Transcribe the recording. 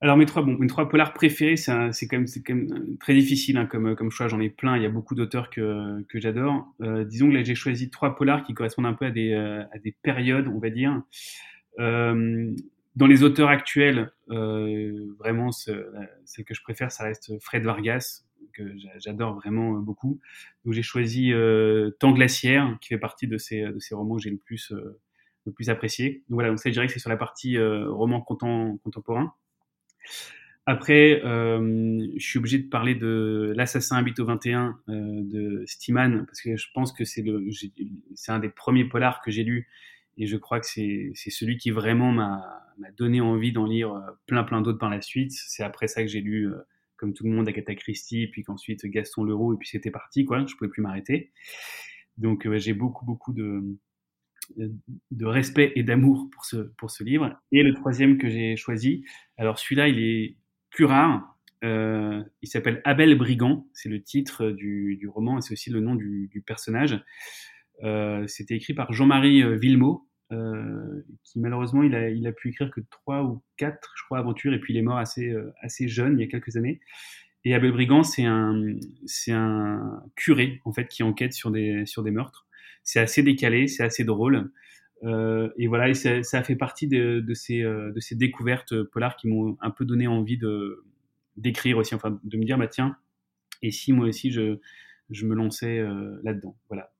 Alors mes trois, bon, mes trois polars préférés, c'est quand, quand, même très difficile hein, comme, comme choix. J'en ai plein. Il y a beaucoup d'auteurs que, que j'adore. Euh, disons que là j'ai choisi trois polars qui correspondent un peu à des, euh, à des périodes, on va dire. Euh, dans les auteurs actuels, euh, vraiment celle que je préfère, ça reste Fred Vargas que j'adore vraiment beaucoup. Donc j'ai choisi Temps glaciaire, qui fait partie de ces, de ces romans que j'ai le plus le plus apprécié. Donc voilà, donc ça je dirais que c'est sur la partie roman contemporain. Après, euh, je suis obligé de parler de L'assassin habite au 21 euh, de Stiman parce que je pense que c'est le, c'est un des premiers polars que j'ai lu et je crois que c'est, c'est celui qui vraiment m'a, donné envie d'en lire euh, plein plein d'autres par la suite. C'est après ça que j'ai lu, euh, comme tout le monde, Agatha Christie, puis qu'ensuite Gaston Leroux, et puis c'était parti, quoi. Je pouvais plus m'arrêter. Donc j'ai beaucoup beaucoup de de respect et d'amour pour ce, pour ce livre. Et le troisième que j'ai choisi, alors celui-là, il est plus rare. Euh, il s'appelle Abel Brigand, c'est le titre du, du roman et c'est aussi le nom du, du personnage. Euh, C'était écrit par Jean-Marie euh, Villemot, euh, qui malheureusement il a, il a pu écrire que trois ou quatre, je crois, aventures et puis il est mort assez, euh, assez jeune, il y a quelques années. Et Abel Brigand, c'est un, un curé en fait qui enquête sur des, sur des meurtres c'est assez décalé, c'est assez drôle. Euh, et voilà, et ça, ça, fait partie de, ces, euh, de ces découvertes polars qui m'ont un peu donné envie de d'écrire aussi, enfin de me dire bah tiens, et si moi aussi je, me lançais euh, là-dedans. Voilà.